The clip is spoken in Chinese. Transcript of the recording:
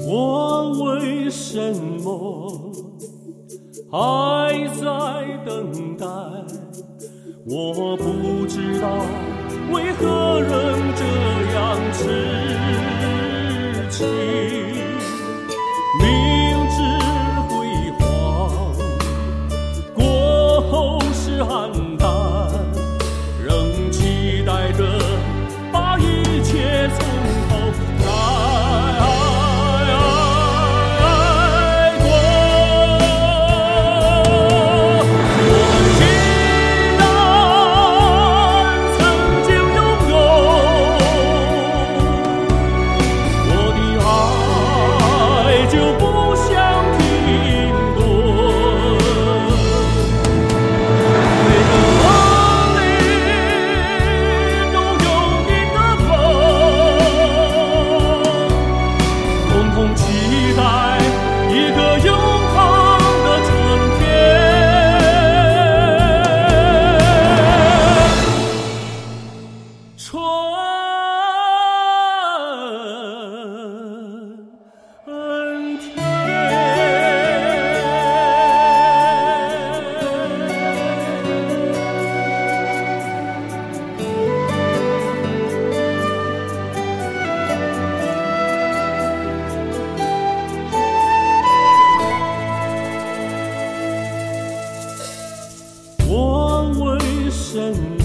我为什么还在等待？我不知道为何人这样痴。生